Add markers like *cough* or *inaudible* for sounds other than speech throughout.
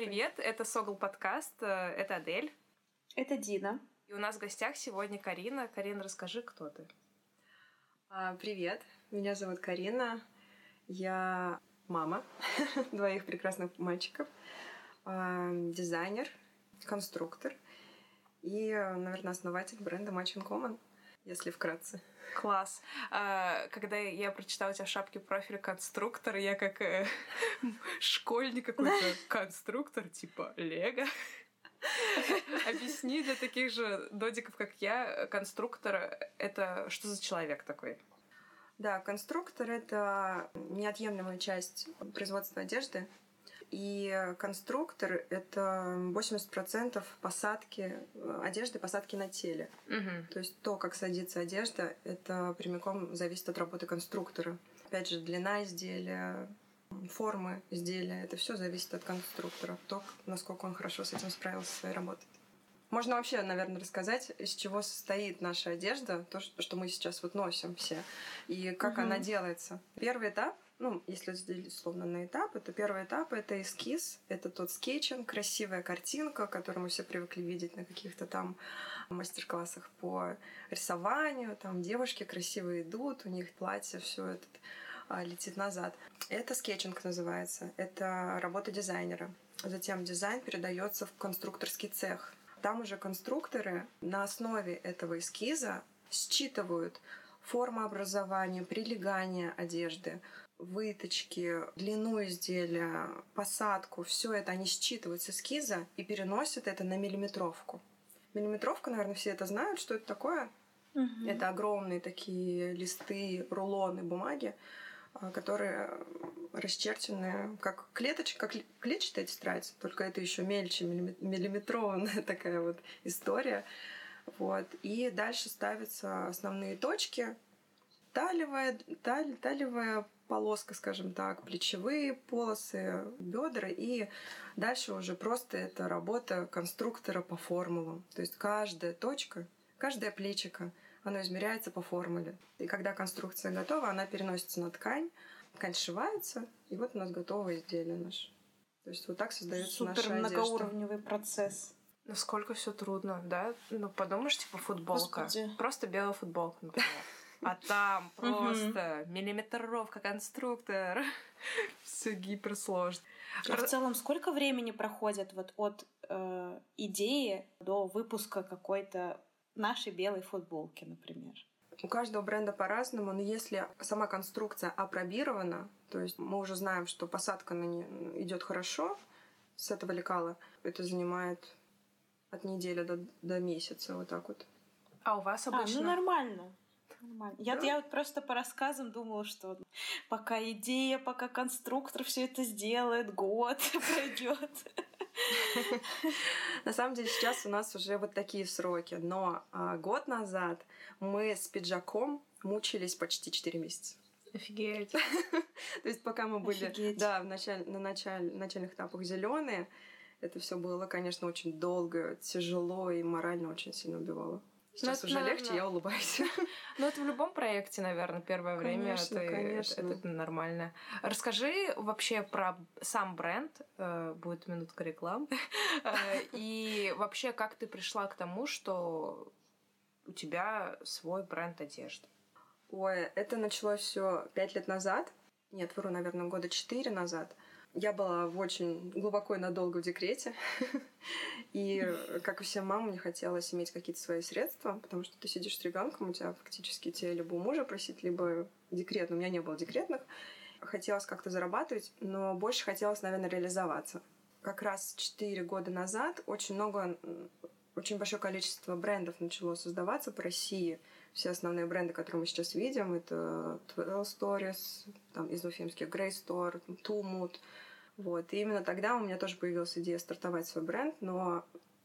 привет! Это Согл подкаст, э, это Адель. Это Дина. И у нас в гостях сегодня Карина. Карина, расскажи, кто ты. А, привет, меня зовут Карина. Я мама *laughs* двоих прекрасных мальчиков, а, дизайнер, конструктор и, наверное, основатель бренда Match Common если вкратце. Класс. А, когда я прочитала у тебя в шапке профиля конструктор, я как э, *laughs* школьник какой-то конструктор, типа Лего. *laughs* Объясни для таких же додиков, как я, конструктор — это что за человек такой? Да, конструктор — это неотъемлемая часть производства одежды. И конструктор — это 80% посадки э, одежды, посадки на теле. Угу. То есть то, как садится одежда, это прямиком зависит от работы конструктора. Опять же, длина изделия, формы изделия, это все зависит от конструктора. То, насколько он хорошо с этим справился своей работой. Можно вообще, наверное, рассказать, из чего состоит наша одежда, то, что мы сейчас вот носим все, и как угу. она делается. Первый этап ну, если разделить условно на этапы, то первый этап — это эскиз, это тот скетчинг, красивая картинка, которую мы все привыкли видеть на каких-то там мастер-классах по рисованию, там девушки красиво идут, у них платье, все это а, летит назад. Это скетчинг называется, это работа дизайнера. Затем дизайн передается в конструкторский цех. Там уже конструкторы на основе этого эскиза считывают формообразование, прилегание одежды, выточки, длину изделия, посадку, все это они считывают с эскиза и переносят это на миллиметровку. Миллиметровка, наверное, все это знают, что это такое. Угу. Это огромные такие листы, рулоны бумаги, а, которые расчерчены как клеточка, как клетчатая тетрадь, только это еще мельче, миллиметрованная *laughs* такая вот история. Вот. И дальше ставятся основные точки, талевая, таль, талевая полоска, скажем так, плечевые полосы, бедра, и дальше уже просто это работа конструктора по формулам. То есть каждая точка, каждое плечико, оно измеряется по формуле. И когда конструкция готова, она переносится на ткань, ткань сшивается, и вот у нас готовое изделие наше. То есть вот так создается Супер наша одежда. многоуровневый процесс. Насколько все трудно, да? Ну, подумаешь, типа футболка. Господи. Просто белая футболка, например. А там *laughs* просто миллиметровка, конструктор. *laughs* Все гиперсложно. А в целом, сколько времени проходит вот от э, идеи до выпуска какой-то нашей белой футболки, например? У каждого бренда по-разному, но если сама конструкция апробирована, то есть мы уже знаем, что посадка на нее идет хорошо с этого лекала, это занимает от недели до, до месяца, вот так вот. А у вас обычно? А, ну нормально. Нормально. Я, да? я вот просто по рассказам думала, что пока идея, пока конструктор все это сделает, год *laughs* пройдет. На самом деле сейчас у нас уже вот такие сроки, но а, год назад мы с пиджаком мучились почти 4 месяца. Офигеть. *laughs* То есть пока мы были Офигеть. да, в началь, на началь, начальных этапах зеленые, это все было, конечно, очень долго, тяжело и морально очень сильно убивало. Сейчас Ну, это, уже наверное, легче, я улыбаюсь. *laughs* Ну, это в любом проекте, наверное, первое время Конечно, это, конечно. Это, это нормально. Расскажи вообще про сам бренд. э, Будет минутка рекламы. *laughs* Э, И вообще, как ты пришла к тому, что у тебя свой бренд одежды? Ой, это началось все пять лет назад. Нет, вру, наверное, года четыре назад. Я была в очень глубоко и надолго в декрете. *laughs* И, как и всем мамам, мне хотелось иметь какие-то свои средства, потому что ты сидишь с ребенком, у тебя фактически тебе либо у мужа просить, либо декрет. Но у меня не было декретных. Хотелось как-то зарабатывать, но больше хотелось, наверное, реализоваться. Как раз четыре года назад очень много очень большое количество брендов начало создаваться по России. Все основные бренды, которые мы сейчас видим, это Twelve Stories, там, из уфимских Grey Store, Tumut. Вот. И именно тогда у меня тоже появилась идея стартовать свой бренд, но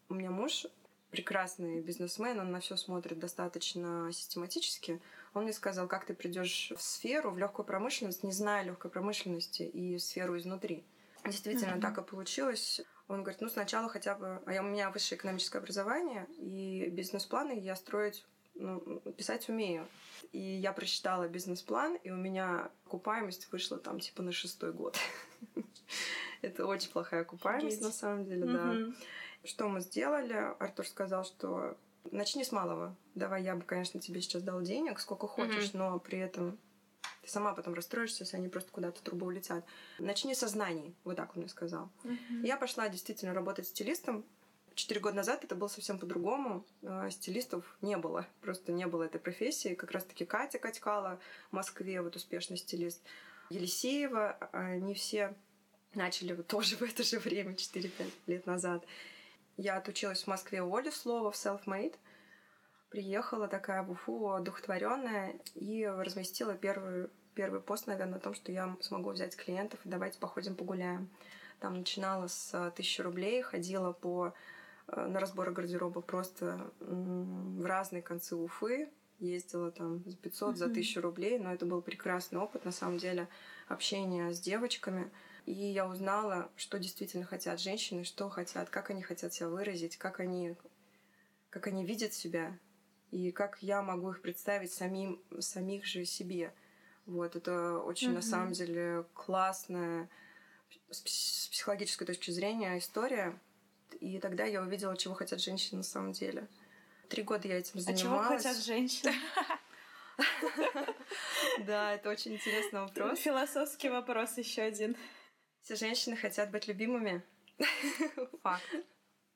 у меня муж прекрасный бизнесмен, он на все смотрит достаточно систематически. Он мне сказал, как ты придешь в сферу, в легкую промышленность, не зная легкой промышленности и сферу изнутри. Действительно, Мгм. так и получилось. Он говорит, ну сначала хотя бы... А я- у меня высшее экономическое образование, и бизнес-планы я строить, ну, писать умею. И я прочитала бизнес-план, и у меня окупаемость вышла там типа на шестой год. *laughs* Это очень плохая окупаемость, на самом деле, да. Что мы сделали? Артур сказал, что начни с малого. Давай я бы, конечно, тебе сейчас дал денег, сколько хочешь, но при этом ты сама потом расстроишься, если они просто куда-то трубу улетят. Начни со знаний, вот так он мне сказал. Я пошла действительно работать стилистом. Четыре года назад это было совсем по-другому. А, стилистов не было. Просто не было этой профессии. Как раз-таки Катя Катькала в Москве, вот успешный стилист. Елисеева, они все начали вот тоже в это же время, 4-5 лет назад. Я отучилась в Москве у Оли Слова в Self-Made. Приехала такая в Уфу, одухотворенная, и разместила первый, первый пост, наверное, о том, что я смогу взять клиентов и давайте походим погуляем. Там начинала с тысячи рублей, ходила по на разборы гардероба просто в разные концы Уфы, ездила там за 500, за 1000 рублей, но это был прекрасный опыт, на самом деле, общения с девочками. И я узнала, что действительно хотят женщины, что хотят, как они хотят себя выразить, как они, как они видят себя, и как я могу их представить самим, самих же себе. Вот, это очень, mm-hmm. на самом деле, классная с психологической точки зрения история. И тогда я увидела, чего хотят женщины на самом деле. Три года я этим занималась. А чего хотят женщины? *laughs* Да, это очень интересный вопрос. Философский вопрос еще один. Все женщины хотят быть любимыми. *laughs* Факт.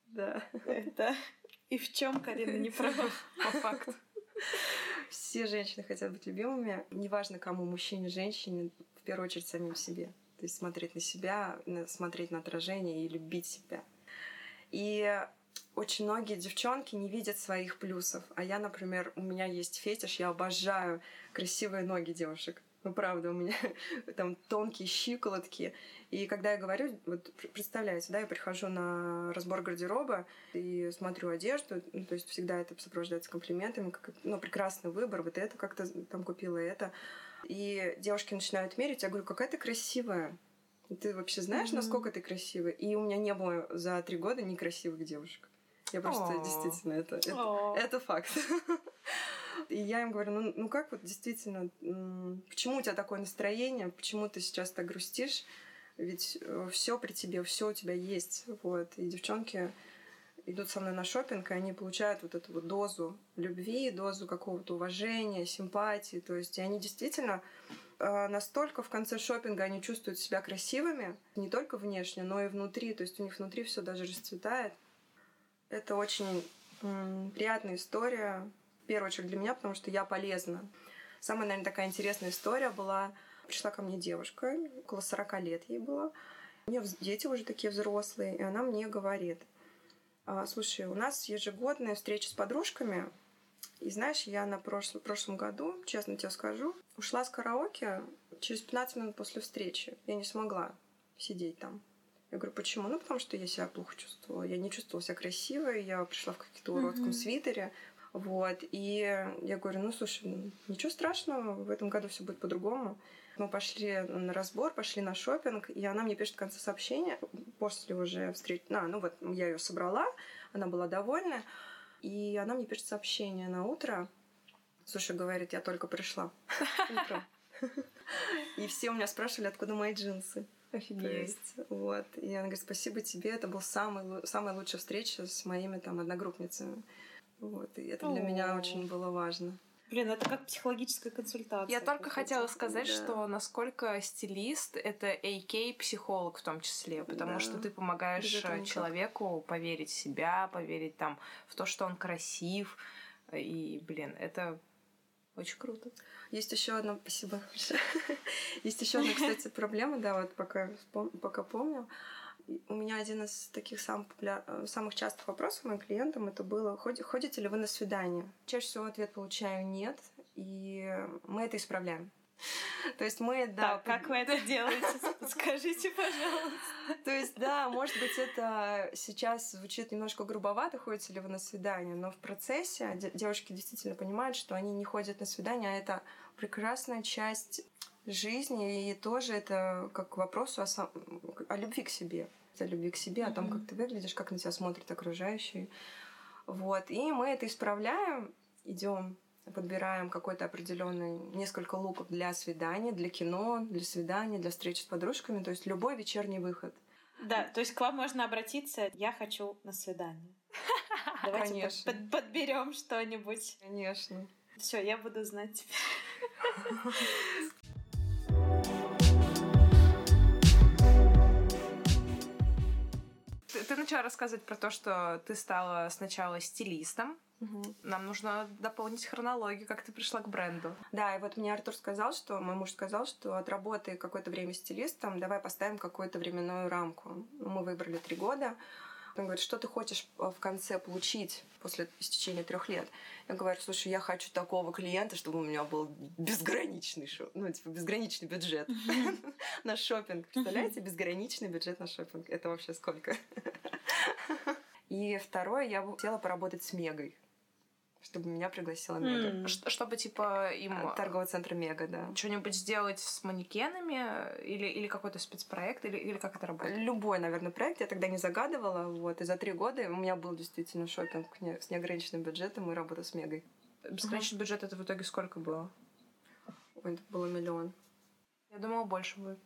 Да. Это и в чем Карина не права? *laughs* По факту. Все женщины хотят быть любимыми. Неважно, кому, мужчине, женщине, в первую очередь самим себе. То есть смотреть на себя, смотреть на отражение и любить себя. И очень многие девчонки не видят своих плюсов. А я, например, у меня есть фетиш, я обожаю красивые ноги девушек. Ну, правда, у меня *laughs* там тонкие щиколотки. И когда я говорю, вот представляете, да, я прихожу на разбор гардероба и смотрю одежду, ну, то есть всегда это сопровождается комплиментами, как, ну, прекрасный выбор, вот это как-то там купила это. И девушки начинают мерить, я говорю, какая ты красивая. Ты вообще знаешь, mm-hmm. насколько ты красивая? И у меня не было за три года некрасивых девушек. Я просто О. действительно это, это, это факт. *laughs* И я им говорю, ну, ну как вот действительно, почему у тебя такое настроение, почему ты сейчас так грустишь? Ведь э, все при тебе, все у тебя есть. Вот. И девчонки идут со мной на шопинг, и они получают вот эту вот дозу любви, дозу какого-то уважения, симпатии. То есть и они действительно настолько в конце шопинга они чувствуют себя красивыми, не только внешне, но и внутри. То есть у них внутри все даже расцветает. Это очень приятная история, в первую очередь для меня, потому что я полезна. Самая, наверное, такая интересная история была. Пришла ко мне девушка, около 40 лет ей было. У нее дети уже такие взрослые, и она мне говорит, «А, слушай, у нас ежегодная встреча с подружками, и знаешь, я на прошлом, прошлом году, честно тебе скажу, ушла с караоке через 15 минут после встречи. Я не смогла сидеть там. Я говорю, почему? Ну, потому что я себя плохо чувствовала. Я не чувствовала себя красивой. Я пришла в каком-то уродском mm-hmm. свитере. Вот. И я говорю, ну, слушай, ничего страшного, в этом году все будет по-другому. Мы пошли на разбор, пошли на шопинг, и она мне пишет в конце сообщения, после уже встречи, а, ну вот я ее собрала, она была довольна, и она мне пишет сообщение на утро. Слушай, говорит, я только пришла. *laughs* И все у меня спрашивали, откуда мои джинсы. Офигеть. Есть, вот. И она говорит, спасибо тебе, это был самый, самая лучшая встреча с моими там одногруппницами. Вот. И это для меня очень было важно. Блин, это как психологическая консультация. Я только хотела сказать, да. что насколько стилист — это AK психолог в том числе, потому да. что ты помогаешь человеку поверить в себя, поверить там в то, что он красив. И, блин, это очень круто. Есть еще одна, спасибо. *laughs* Есть еще одна, кстати, проблема, да, вот пока, пока помню. У меня один из таких сам популяр... самых частых вопросов моим клиентам это было, ходите ли вы на свидание? Чаще всего ответ получаю нет, и мы это исправляем. *laughs* То есть мы, да... Так, как вы это *laughs* делаете? Скажите, пожалуйста. То есть, да, может быть, это сейчас звучит немножко грубовато, ходите ли вы на свидание, но в процессе девушки действительно понимают, что они не ходят на свидание, а это прекрасная часть жизни, и тоже это как к вопросу о, сам... о любви к себе. О любви к себе, о том, как ты выглядишь, как на тебя смотрят окружающие. Вот. И мы это исправляем, идем подбираем какой-то определенный несколько луков для свидания, для кино, для свидания, для встречи с подружками, то есть любой вечерний выход. Да, то есть к вам можно обратиться. Я хочу на свидание. *laughs* Давайте Конечно. под- подберем что-нибудь. Конечно. Все, я буду знать. *laughs* ты начала рассказывать про то, что ты стала сначала стилистом. Мгм. Нам нужно дополнить хронологию, как ты пришла к бренду. Да, и вот мне Артур сказал, что мой муж сказал, что отработай какое-то время стилистом, давай поставим какую-то временную рамку. Мы выбрали три года. Он говорит, что ты хочешь э, в конце получить после истечения трех лет? Я говорю, слушай, я хочу такого клиента, чтобы у меня был безграничный, шо- ну, типа, безграничный бюджет *laughs* на шопинг. Представляете, безграничный бюджет на шопинг. Это вообще сколько? И второе, я бы хотела поработать с Мегой, чтобы меня пригласила Мега. Ш- Чтобы, типа, им Торговый центр Мега, да. что-нибудь сделать с манекенами или, или какой-то спецпроект, или, или как это работает? Любой, наверное, проект я тогда не загадывала. Вот. И за три года у меня был действительно шопинг с неограниченным бюджетом и работа с Мегой. Бесконечный бюджет это в итоге сколько было? Ой, это было миллион. Я думала, больше будет.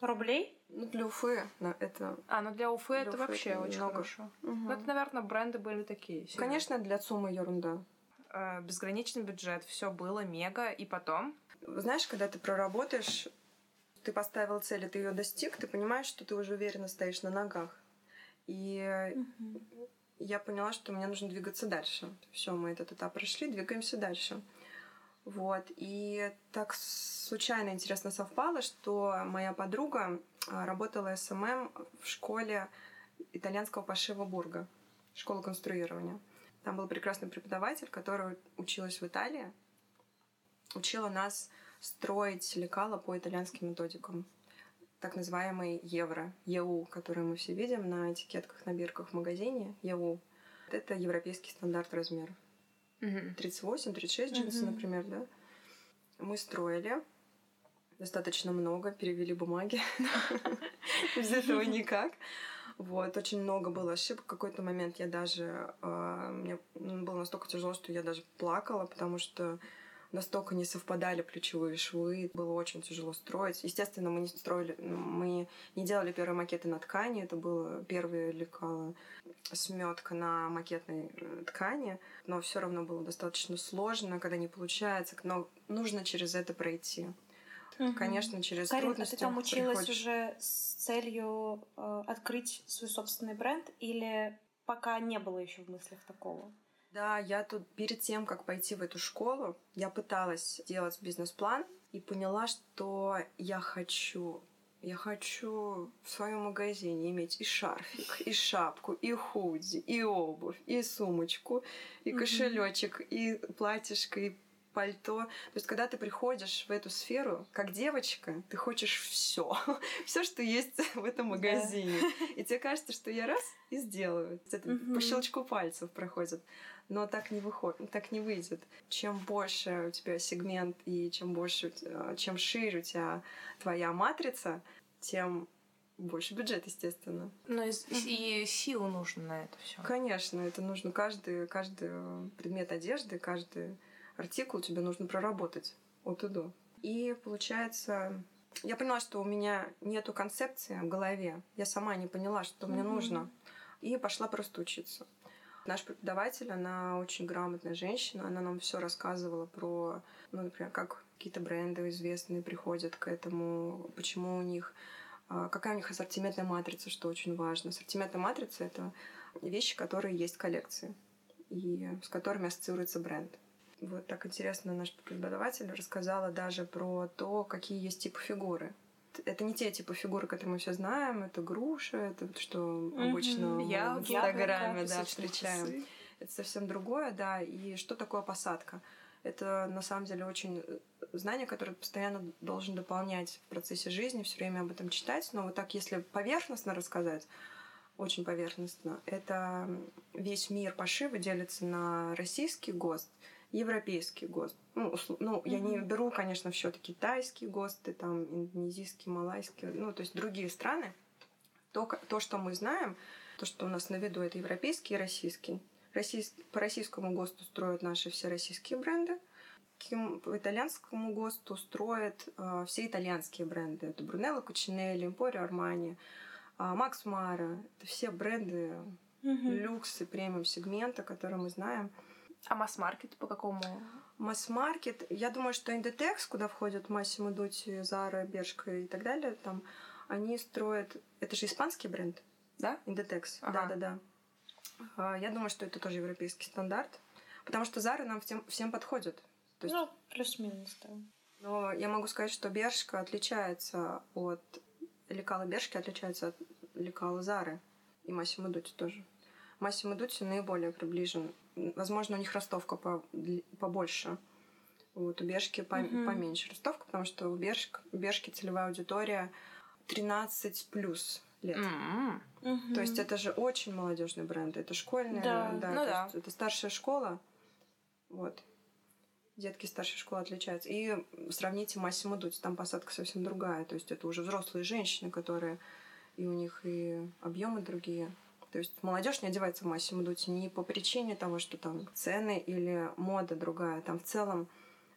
Рублей? Ну, для Уфы на- это... А, ну для Уфы Для это Уфы вообще это очень много. хорошо. Мгм. Ну, это, наверное, бренды были такие. серьёзные. Конечно, для ЦУМа ерунда. Э, Безграничный бюджет, все было мега, и потом. Знаешь, когда ты проработаешь, ты поставил цель, и ты ее достиг, ты понимаешь, что ты уже уверенно стоишь на ногах. И я поняла, что мне нужно двигаться дальше. Все, мы этот этап прошли, двигаемся дальше. Вот. И так случайно интересно совпало, что моя подруга а, работала SMM в школе итальянского пошива Burgo, школа конструирования. Там был прекрасный преподаватель, который училась в Италии, учила нас строить лекала по итальянским методикам так называемый евро, EU, который мы все видим на этикетках, на бирках в магазине, EU. Это европейский стандарт размеров. 38, 36 джинсы, Мгм. например, да. Мы строили достаточно много, перевели бумаги. *laughs* Без этого никак. Вот, очень много было ошибок. В какой-то момент я даже... э, Мне было настолько тяжело, что я даже плакала, потому что настолько не совпадали плечевые швы. Было очень тяжело строить. Естественно, мы не строили... Мы не делали первые макеты на ткани. Это было первое лекало сметка на макетной э, ткани. Но все равно было достаточно сложно, когда не получается. Но нужно через это пройти. Конечно, через Карин, а трудности ты там училась приходишь. уже с целью э, открыть свой собственный бренд или пока не было еще в мыслях такого? Да, я тут перед тем, как пойти в эту школу, я пыталась делать бизнес-план и поняла, что я хочу я хочу в своем магазине иметь и шарфик, и шапку, и худи, и обувь, и сумочку, и кошелечек, и платьишко, и пальто. То есть, когда ты приходишь в эту сферу, как девочка, ты хочешь все, *laughs* все, что есть *laughs* в этом магазине. И тебе кажется, что я раз и сделаю. Это Мгм. по щелчку пальцев проходит. Но так не выходит, так не выйдет. Чем больше у тебя сегмент и чем больше, чем шире у тебя твоя матрица, тем больше бюджет, естественно. Ну и, и силу нужно на это все. Конечно, это нужно каждый, каждый предмет одежды, каждый артикул тебе нужно проработать от и до. И получается, я поняла, что у меня нету концепции в голове. Я сама не поняла, что мне Мгм. нужно. И пошла просто учиться. Наш преподаватель, она очень грамотная женщина, она нам все рассказывала про, ну, например, как какие-то бренды известные приходят к этому, почему у них, а, какая у них ассортиментная матрица, что очень важно. Ассортиментная матрица — это вещи, которые есть в коллекции и с которыми ассоциируется бренд. Вот так интересно наш преподаватель рассказала даже про то, какие есть типы фигуры. Это не те типы фигуры, которые мы все знаем. Это груша, это вот что обычно Яблоко, в Инстаграме да, встречаем. часы. Это совсем другое, да. И что такое посадка? Это на самом деле очень э, знание, которое ты постоянно должен дополнять в процессе жизни, все время об этом читать. Но вот так, если поверхностно рассказать, очень поверхностно, это весь мир пошива делится на российский ГОСТ, европейский ГОСТ. Ну, ну я не беру, конечно, в счет китайские ГОСТы, там, индонезийские, малайские, ну, то есть другие страны. То, то, что мы знаем, то, что у нас на виду, это европейский и российский. Российс- По российскому ГОСТу строят наши все российские бренды. По итальянскому ГОСТу строят э, все итальянские бренды. Это Брунелло, Кучинелли, Эмпорио, Армани. А Макс Мара, это все бренды люкс и премиум сегмента, которые мы знаем. А масс-маркет по какому? Масс-маркет, я думаю, что Inditex, куда входят Массимо Дути, Зара, Бершка и так далее, там они строят... Это же испанский бренд, да? Inditex, Ага. да-да-да. А, Я думаю, что это тоже европейский стандарт, потому что Зара нам всем, всем подходит. То есть, Ну, плюс-минус, да. Но я могу сказать, что Бершка отличается от... Лекала Бершки отличается от лекала Зары и Массимо Дути тоже. Массимо Дути наиболее приближен. Возможно, у них ростовка по- побольше. Вот, у Бершки по- Мгм. поменьше ростовка, потому что у Бершк- у Бершки целевая аудитория 13 плюс лет. М. То есть это же очень молодежный бренд, это школьная, Да, ну то да. это старшая школа, вот. Детки старшей школы отличаются. И сравните Массимо Дути, там посадка совсем другая, то есть это уже взрослые женщины, которые и у них и объемы другие. То есть молодежь не одевается в Массимо Дути не по причине того, что там цены или мода другая, там в целом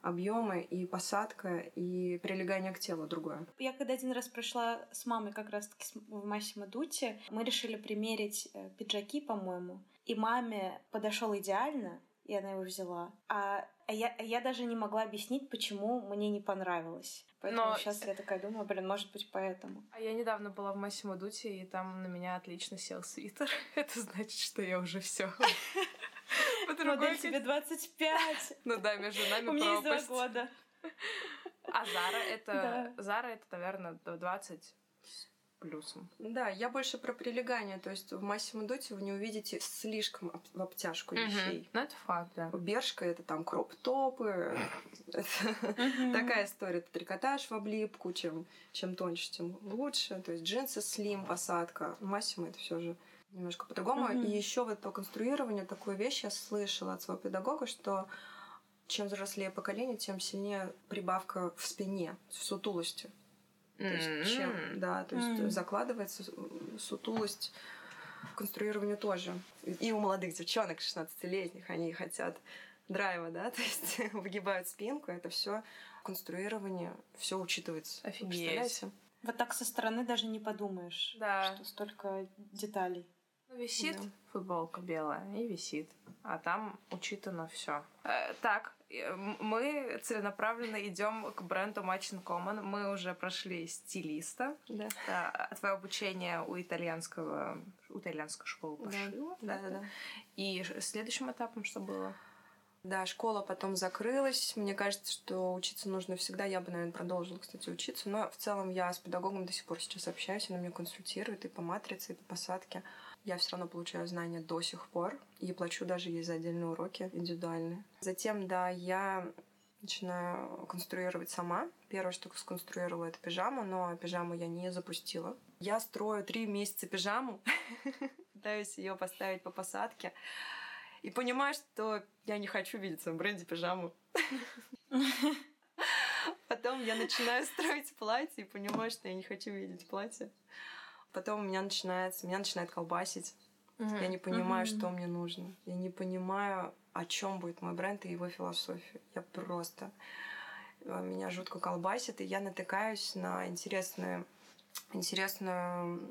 объемы и посадка и прилегание к телу другое. Я когда один раз пришла с мамой как раз-таки с- в Массимо Дути, мы решили примерить э, пиджаки, по-моему, и маме подошел идеально, и она его взяла. А я, а я даже не могла объяснить, почему мне не понравилось. Поэтому Но- сейчас я такая думаю, блин, может быть, поэтому. А я недавно была в Массимо Дути, и там на меня отлично сел свитер. *laughs* Это значит, что я уже все. *laughs* Модель тебе 25. *laughs* Ну да, между У нами меня есть два года. А Зара это. Зара это, наверное, до 20 с плюсом. Да, я больше про прилегание. То есть в Массимо Дути вы не увидите слишком об- в обтяжку вещей. Ну это факт, да. Бершка это там кроп-топы. *laughs* Такая история. Это трикотаж в облипку. Чем, тоньше, тем лучше. То есть джинсы слим, посадка. Массимо это все же немножко по-другому. И еще вот по конструированию такую вещь я слышала от своего педагога, что чем взрослее поколение, тем сильнее прибавка в спине, в сутулости. То есть, чем, М. да, то есть М. закладывается с- сутулость в конструированию тоже. И у молодых девчонок 16-летних они хотят драйва, да, *laughs* то есть *laughs* выгибают спинку, это все конструирование, все учитывается. Офигеть. Представляете? Вот так со стороны даже не подумаешь, Да. что столько деталей. Ну, Висит Да. футболка белая и висит. А там учитано все. так, э, м- мы целенаправленно идем к бренду Match Common. Мы уже прошли стилиста. Да. А, Твое обучение у итальянского, у итальянской школы Да. пошива. Да, да, да. И следующим этапом что было? Да, школа потом закрылась. Мне кажется, что учиться нужно всегда. Я бы, наверное, продолжила, кстати, учиться. Но в целом я с педагогом до сих пор сейчас общаюсь. Она меня консультирует и по матрице, и по посадке. Я все равно получаю знания до сих пор. И плачу даже ей за отдельные уроки индивидуальные. Затем, да, я начинаю конструировать сама. Первое, что сконструировала, это пижаму, но пижаму я не запустила. Я строю три месяца пижаму, *laughs* пытаюсь ее поставить по посадке. И понимаю, что я не хочу видеть в бренде пижаму. *laughs* Потом я начинаю *laughs* строить платье и понимаю, что я не хочу видеть платье. Потом у меня начинается, меня начинает колбасить. Я не понимаю, Мгм. что мне нужно. Я не понимаю, о чем будет мой бренд и его философия. Я просто э, меня жутко колбасит, и я натыкаюсь на интересную, интересную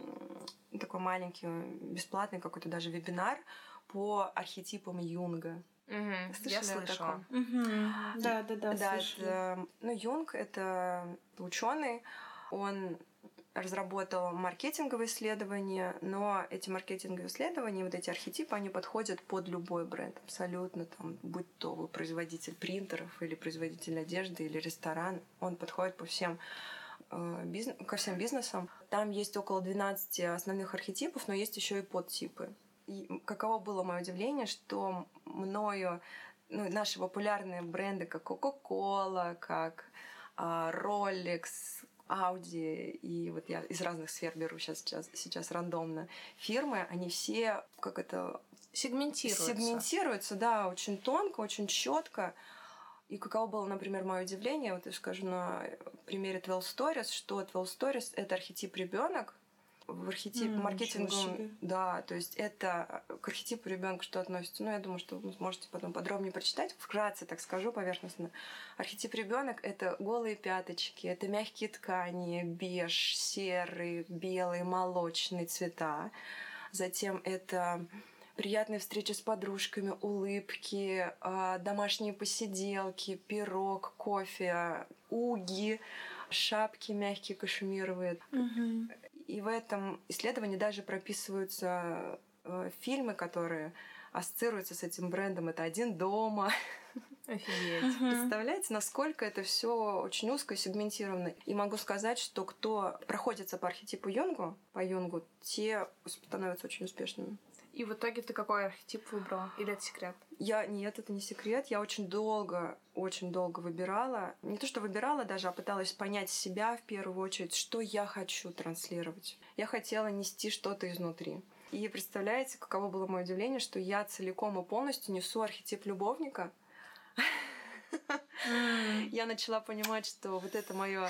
такой маленький бесплатный какой-то даже вебинар по архетипам Юнга. Я Слышали о слышала. Мгм. Да, да, да, Да, это, ну, Юнг это ученый, он разработал маркетинговые исследования, но эти маркетинговые исследования, вот эти архетипы, они подходят под любой бренд абсолютно, там, будь то вы производитель принтеров или производитель одежды или ресторан, он подходит по всем э, бизнес, ко всем бизнесам. Там есть около 12 основных архетипов, но есть еще и подтипы. И каково было мое удивление, что мною ну, наши популярные бренды, как Coca-Cola, как а, Rolex, Audi, и вот я из разных сфер беру сейчас, сейчас, сейчас рандомно фирмы, они все как это Сегментируется. сегментируются, да, очень тонко, очень четко. И каково было, например, мое удивление, вот я скажу на примере 12 Stories, что 12 Stories — это архетип ребенок, в архетип М, маркетингу, ничего себе. да, то есть это к архетипу ребенка что относится. Ну, я думаю, что вы сможете потом подробнее прочитать. Вкратце так скажу поверхностно. Архетип ребенок это голые пяточки, это мягкие ткани, беж, серый, белый, молочный цвета. Затем это приятные встречи с подружками, улыбки, а, домашние посиделки, пирог, кофе, уги, шапки мягкие кашемировые. Мгм. И в этом исследовании даже прописываются э, фильмы, которые ассоциируются с этим брендом. Это один дома. *laughs* Офигеть. *laughs* Представляете, насколько это все очень узко и сегментировано. И могу сказать, что кто проходится по архетипу Юнгу, по Юнгу, те становятся очень успешными. И в итоге ты какой архетип выбрала? Или это секрет? Я нет, это не секрет. Я очень долго, очень долго выбирала. Не то, что выбирала даже, а пыталась понять себя в первую очередь, что я хочу транслировать. Я хотела нести что-то изнутри. И представляете, каково было мое удивление, что я целиком и полностью несу архетип любовника. Я начала понимать, что вот это мое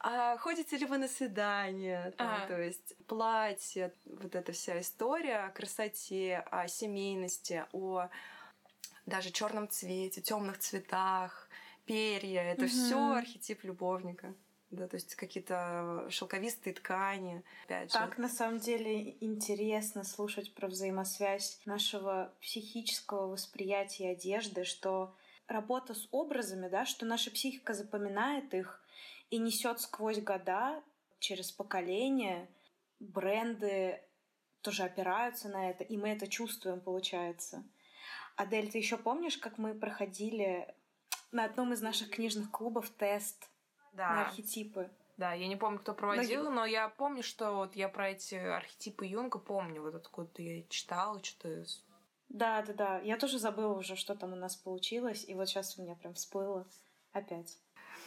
а ходите ли вы на свидание, там, Ага. то есть платье, вот эта вся история о красоте, о семейности, о даже черном цвете, темных цветах, перья. Это Мгм. все архетип любовника. Да, то есть какие-то шелковистые ткани. Опять же. Так, на самом деле, интересно слушать про взаимосвязь нашего психического восприятия одежды, что работа с образами, да, что наша психика запоминает их и несет сквозь года, через поколения, бренды тоже опираются на это, и мы это чувствуем, получается. Адель, ты еще помнишь, как мы проходили на одном из наших книжных клубов тест на Да. архетипы? Да, я не помню, кто проводил, но я помню, что вот я про эти архетипы Юнга помню. Вот откуда я читала, что-то... Да, да, да. Я тоже забыла уже, что там у нас получилось, и вот сейчас у меня прям всплыло опять.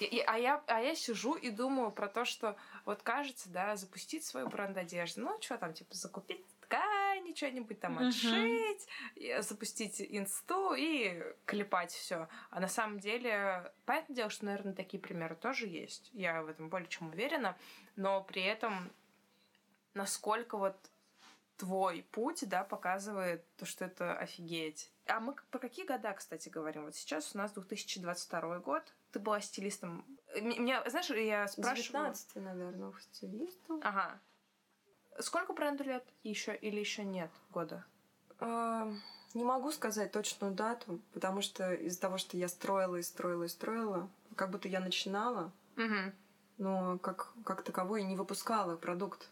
И- и- а, я, а я сижу и думаю про то, что вот кажется, да, запустить свой бренд одежды. Ну, что там, типа, закупить ткани, что-нибудь там отшить, и запустить инсту и клепать все. А на самом деле, понятное дело, что, наверное, такие примеры тоже есть. Я в этом более чем уверена. Но при этом, насколько вот твой путь, да, показывает то, что это офигеть. А мы про какие года, кстати, говорим? Вот сейчас у нас 2022 год. Ты была стилистом. М- Меня, знаешь, я спрашиваю... 19 наверное, у стилиста. Ага. Сколько бренду лет еще или еще нет года? А, Не могу сказать точную дату, потому что из-за того, что я строила и строила и строила, как будто я начинала, Угу. но как, как таковой не выпускала продукт.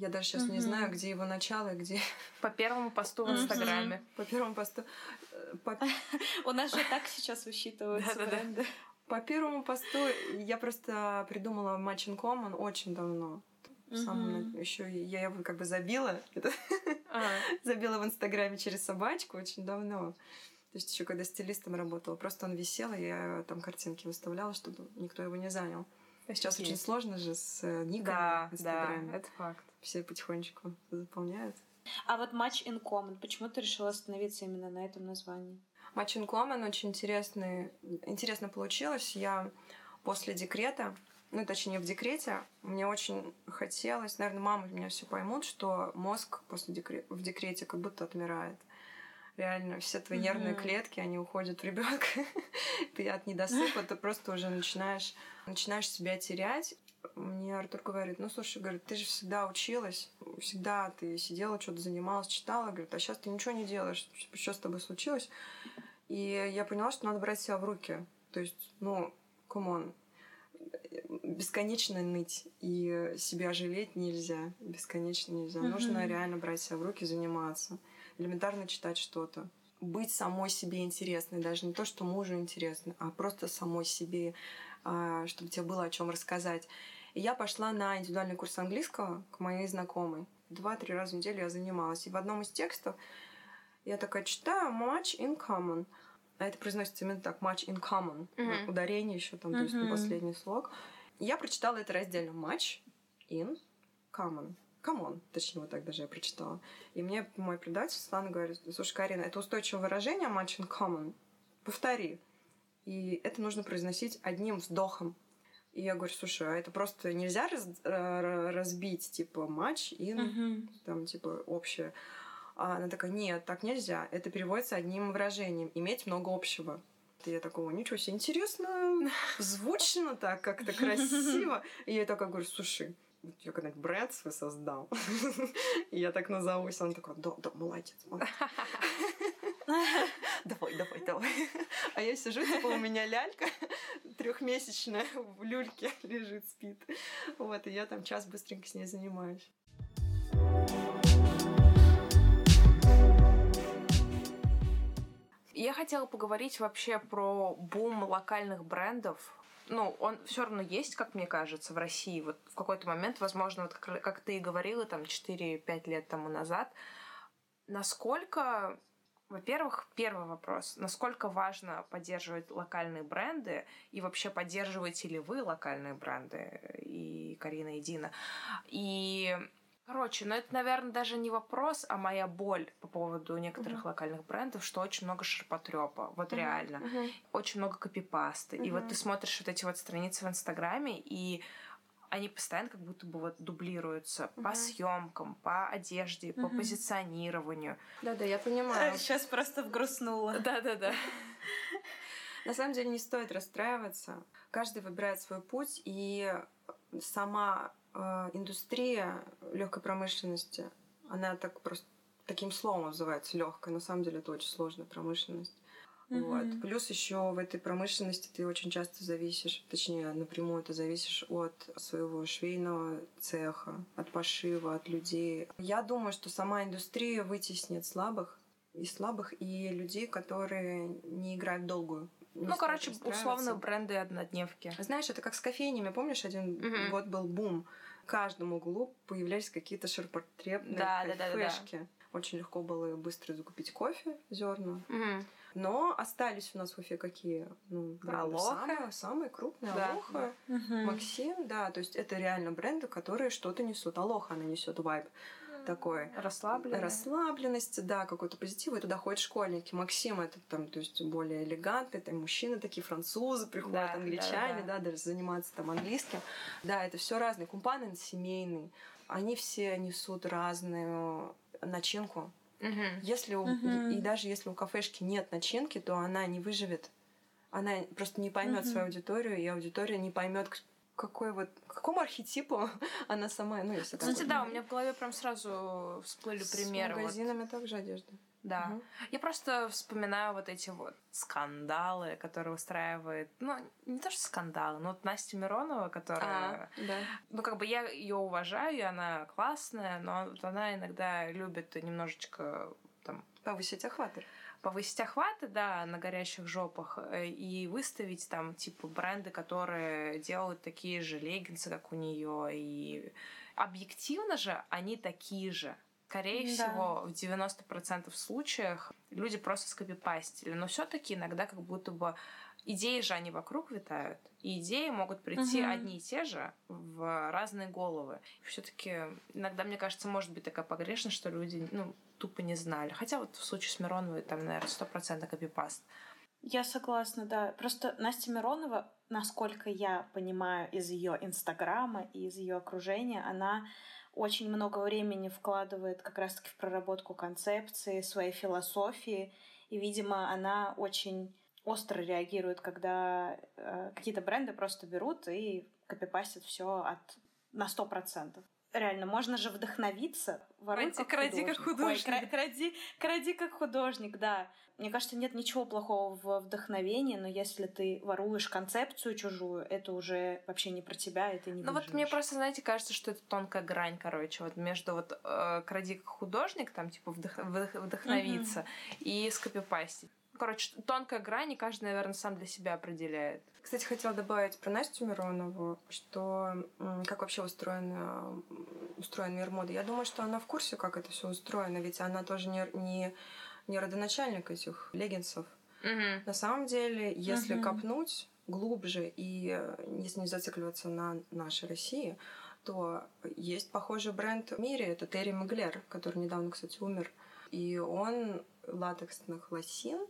Я даже сейчас не Мгм. знаю, где его начало где По первому посту в. Инстаграме. по первому посту. э, *laughs* У нас же так сейчас высчитываются бренды. по первому посту я просто придумала Match in Common очень давно. Мгм. еще я его как бы забила, *laughs* забила в Инстаграме через собачку очень давно. То есть еще когда стилистом работала. Просто он висел, и я там картинки выставляла, чтобы никто его не занял. Сейчас очень Офигеть. сложно же с э, никами Да, в да, Инстаграме. это факт. Все потихонечку заполняют. А вот матч in common, почему ты решила остановиться именно на этом названии? Матч Common очень интересный, интересно получилось. Я после декрета, ну, точнее, в декрете, мне очень хотелось, наверное, мамы меня все поймут, что мозг после декре- в декрете как будто отмирает. Реально, все твои нервные Мгм. клетки, они уходят в ребенка. *laughs* Ты от недосыпа, ты просто уже начинаешь, начинаешь себя терять. Мне Артур говорит, ну слушай, говорит, ты же всегда училась, всегда ты сидела, что-то занималась, читала, говорит, а сейчас ты ничего не делаешь, что с тобой случилось? И я поняла, что надо брать себя в руки. То есть, ну, come on, бесконечно ныть и себя жалеть нельзя. Бесконечно нельзя. Мгм. Нужно реально брать себя в руки, заниматься. Элементарно читать что-то. Быть самой себе интересной. Даже не то, что мужу интересно, а просто самой себе, а, чтобы тебе было о чем рассказать. И я пошла на индивидуальный курс английского к моей знакомой. Два-три раза в неделю я занималась. И в одном из текстов я такая читаю much in common. А это произносится именно так, much in common. Мгм. Ударение еще там, то есть на последний слог. Я прочитала это раздельно. Much in common. Common, точнее, вот так даже я прочитала. И мне мой предатель Светлана говорит, слушай, Карина, это устойчивое выражение much in common. Повтори. И это нужно произносить одним вздохом. И я говорю, слушай, а это просто нельзя раз, э, разбить, типа, матч и, Мгм. там, типа, общее. А она такая, нет, так нельзя. Это переводится одним выражением. Иметь много общего. И я такого, ничего себе, интересно, *laughs* звучно так, как-то красиво. И я такая говорю, слушай, я когда-нибудь бренд свой создал. *laughs* И я так назовусь. Он такой, да, да, молодец, молодец. *laughs* Давай, давай, давай. А я сижу, типа, у меня лялька трехмесячная в люльке лежит, спит. Вот, и я там час быстренько с ней занимаюсь. Я хотела поговорить вообще про бум локальных брендов. Ну, он все равно есть, как мне кажется, в России. Вот в какой-то момент, возможно, вот как, как ты и говорила, там 4-5 лет тому назад. Насколько во-первых, первый вопрос. Насколько важно поддерживать локальные бренды? И вообще поддерживаете ли вы локальные бренды? И Карина, и Дина. И Короче, ну это, наверное, даже не вопрос, а моя боль по поводу некоторых Мгм. локальных брендов, что очень много ширпотрепа. Вот Мгм, реально. мгм. Очень много копипасты. И вот ты смотришь вот эти вот страницы в Инстаграме, и они постоянно как будто бы вот дублируются по Мгм. съемкам, по одежде, по Мгм. позиционированию. Да-да, я понимаю. *laughs* Сейчас просто вгрустнула. Да-да-да. *laughs* На самом деле не стоит расстраиваться. Каждый выбирает свой путь, и сама индустрия легкой промышленности, она так просто таким словом называется легкая. На самом деле это очень сложная промышленность. Вот. Мгм. Плюс еще в этой промышленности ты очень часто зависишь, точнее напрямую ты зависишь от своего швейного цеха, от пошива, от людей. Я думаю, что сама индустрия вытеснит слабых и слабых, и людей, которые не играют долгую. Не Ну, короче, условно бренды однодневки. Знаешь, это как с кофейнями. Помнишь, один Мгм. год был бум. Каждом углу появлялись какие-то ширпотребные Да, да, да, да, да. Очень легко было быстро закупить кофе, зерна. Мгм. Но остались у нас в Уфе какие? Ну, Алоха. Самые, самые крупные. Да, Алоха, Мгм. Максим, да. То есть это реально бренды, которые что-то несут. Алоха, она несет вайб такой. Расслабленные. Расслабленности, да, какой-то позитив, и туда ходят школьники. Максим это там, то есть более элегантный, там мужчины такие, французы приходят, Да, англичане, да, да, даже заниматься там английским. Да, это все разные. Кумпаны семейный. Они все несут разную начинку. Мгм. Если у- Мгм. и, и даже если у кафешки нет начинки, то она не выживет. Она просто не поймет Мгм. свою аудиторию, и аудитория не поймет, какой вот какому архетипу *laughs* она сама, ну если Кстати, вот. да, у меня в голове прям сразу всплыли С примеры. вот. магазинами также одежда. Да. Мгм. Я просто вспоминаю вот эти вот скандалы, которые устраивает, ну, не то что скандалы, но вот Настя Миронова, которая, А, да. ну, как бы я ее уважаю, и она классная, но вот она иногда любит немножечко там Повысить охваты. Повысить охваты, да, на горящих жопах э, и выставить там типа бренды, которые делают такие же леггинсы, как у нее, и объективно же они такие же. Скорее Да. всего, в 90% случаях люди просто скопипастили. Но все таки иногда как будто бы идеи же они вокруг витают, и идеи могут прийти Мгм. одни и те же в разные головы. все таки иногда, мне кажется, может быть такая погрешность, что люди, ну, тупо не знали. Хотя вот в случае с Мироновой там, наверное, стопроцентно копипаст. Я согласна, да. Просто Настя Миронова, насколько я понимаю из ее инстаграма и из ее окружения, она очень много времени вкладывает как раз-таки в проработку концепции, своей философии. И, видимо, она очень остро реагирует, когда э, какие-то бренды просто берут и копипастят все от на сто процентов. Реально, можно же вдохновиться. Воруй Кради- кради как Ой, художник. кра- кради, кради как художник, да. Мне кажется, нет ничего плохого в вдохновении, но если ты воруешь концепцию чужую, это уже вообще не про тебя, ты не Ну вот мне просто, знаете, кажется, что это тонкая грань, короче, вот между вот э, кради как художник, там, типа, вдох- вдох- вдохновиться, и скопипастить. Короче, тонкая грань, и каждый, наверное, сам для себя определяет. Кстати, хотела добавить про Настю Миронову, что как вообще устроен, устроен мир моды. Я думаю, что она в курсе, как это все устроено, ведь она тоже не, не, не родоначальник этих леггинсов. На самом деле, если Мгм. копнуть глубже и если не зацикливаться на нашей России, то есть похожий бренд в мире, это Терри Маглер, который недавно, кстати, умер. И он латексных лосин,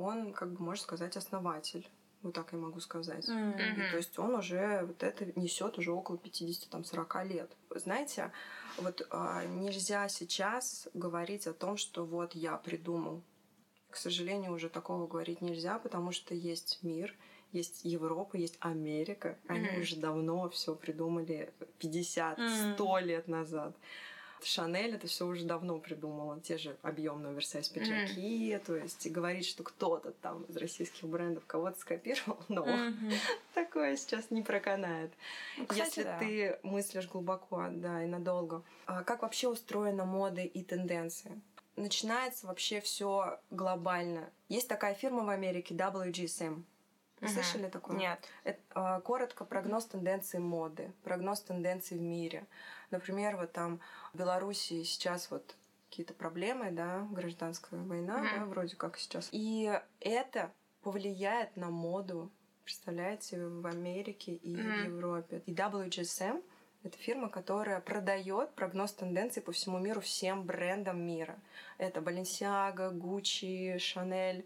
он, как бы, можно сказать, основатель Вот так я могу сказать. Mm-hmm. И, то есть он уже вот это несет уже около 50-40 лет. Знаете, вот а, нельзя сейчас говорить о том, что вот я придумал. К сожалению, уже такого говорить нельзя, потому что есть мир, есть Европа, есть Америка. Они Мгм. уже давно все придумали 50-100 лет назад. Шанель это все уже давно придумала. Те же объемные оверсайз пиджаки. То есть и говорить, что кто-то там из российских брендов кого-то скопировал, *laughs* но Мгм. такое сейчас не проканает. Ну, кстати, Если да. ты мыслишь глубоко, да, и надолго. А как вообще устроена мода и тенденции? Начинается вообще все глобально. Есть такая фирма в Америке WGSM. Вы Мгм. Слышали такое? Нет. Это, а, коротко прогноз тенденций моды, прогноз тенденций в мире. Например, вот там в Белоруссии сейчас вот какие-то проблемы, да, гражданская война, Мгм. да, вроде как сейчас. И это повлияет на моду, представляете, в Америке и в Мгм. Европе. И WGSM это фирма, которая продает прогноз тенденций по всему миру всем брендам мира. Это Balenciaga, Gucci, Chanel.